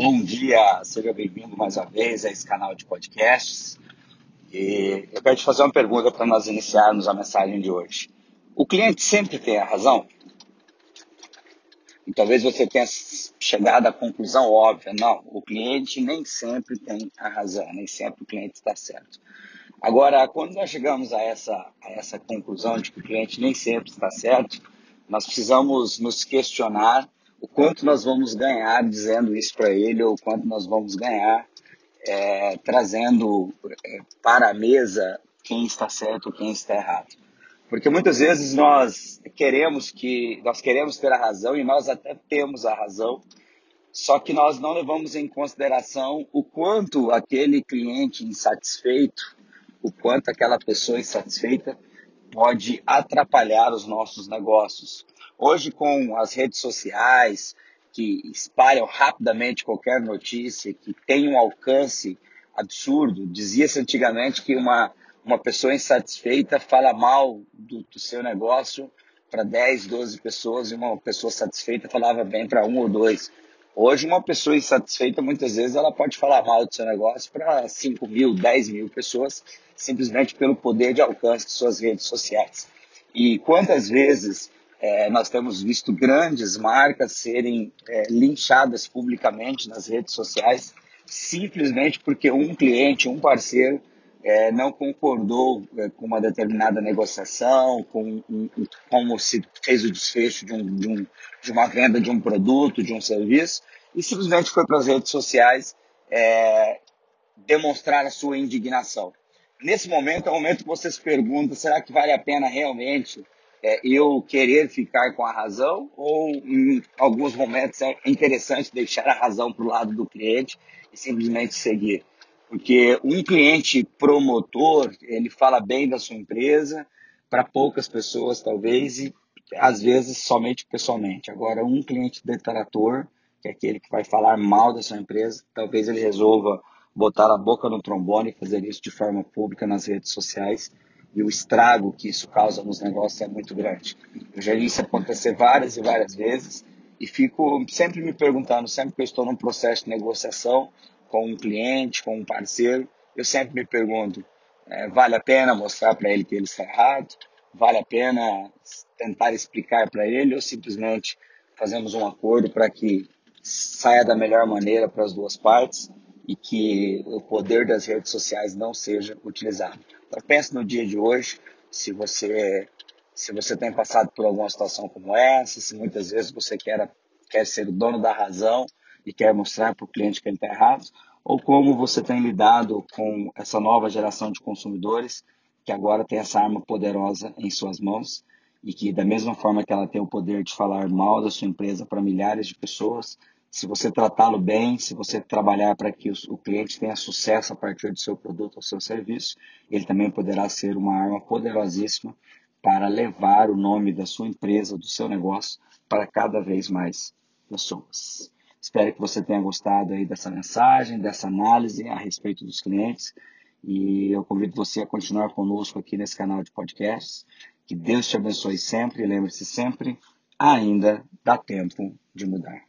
Bom dia, seja bem-vindo mais uma vez a esse canal de podcasts. E eu quero te fazer uma pergunta para nós iniciarmos a mensagem de hoje. O cliente sempre tem a razão? E talvez você tenha chegado à conclusão óbvia, não, o cliente nem sempre tem a razão, nem sempre o cliente está certo. Agora, quando nós chegamos a essa, a essa conclusão de que o cliente nem sempre está certo, nós precisamos nos questionar o quanto nós vamos ganhar dizendo isso para ele ou quanto nós vamos ganhar é, trazendo é, para a mesa quem está certo quem está errado. Porque muitas vezes nós queremos que nós queremos ter a razão e nós até temos a razão, só que nós não levamos em consideração o quanto aquele cliente insatisfeito, o quanto aquela pessoa insatisfeita pode atrapalhar os nossos negócios. Hoje, com as redes sociais, que espalham rapidamente qualquer notícia, que tem um alcance absurdo, dizia-se antigamente que uma, uma pessoa insatisfeita fala mal do, do seu negócio para 10, 12 pessoas e uma pessoa satisfeita falava bem para um ou dois. Hoje, uma pessoa insatisfeita, muitas vezes, ela pode falar mal do seu negócio para 5 mil, 10 mil pessoas, simplesmente pelo poder de alcance de suas redes sociais. E quantas vezes é, nós temos visto grandes marcas serem é, linchadas publicamente nas redes sociais simplesmente porque um cliente, um parceiro, é, não concordou é, com uma determinada negociação, com um, como se fez o desfecho de, um, de, um, de, uma venda de um produto, de um serviço, e simplesmente foi para as redes sociais é, demonstrar a sua indignação. Nesse momento é o momento que você se pergunta: será que vale a pena realmente é, eu querer ficar com a razão ou em alguns momentos é interessante deixar a razão para o lado do cliente e simplesmente seguir. Porque um cliente promotor, ele fala bem da sua empresa para poucas pessoas talvez e às vezes somente pessoalmente. Agora, um cliente detrator, que é aquele que vai falar mal da sua empresa, talvez ele resolva botar a boca no trombone e fazer isso de forma pública nas redes sociais e o estrago que isso causa nos negócios é muito grande. Eu já vi isso acontecer várias e várias vezes e fico sempre me perguntando, sempre que eu estou num processo de negociação com um cliente, com um parceiro, eu sempre me pergunto, é, vale a pena mostrar para ele que ele está errado? Vale a pena tentar explicar para ele ou simplesmente fazemos um acordo para que saia da melhor maneira para as duas partes e que o poder das redes sociais não seja utilizado? Então pense no dia de hoje, se você se você tem passado por alguma situação como essa, se muitas vezes você quer, quer ser o dono da razão e quer mostrar para o cliente que ele está errado, ou como você tem lidado com essa nova geração de consumidores que agora tem essa arma poderosa em suas mãos e que da mesma forma que ela tem o poder de falar mal da sua empresa para milhares de pessoas, se você tratá-lo bem, se você trabalhar para que o cliente tenha sucesso a partir do seu produto ou seu serviço, ele também poderá ser uma arma poderosíssima para levar o nome da sua empresa, do seu negócio, para cada vez mais pessoas. Espero que você tenha gostado aí dessa mensagem, dessa análise a respeito dos clientes. E eu convido você a continuar conosco aqui nesse canal de podcasts. Que Deus te abençoe sempre e lembre-se sempre, ainda dá tempo de mudar.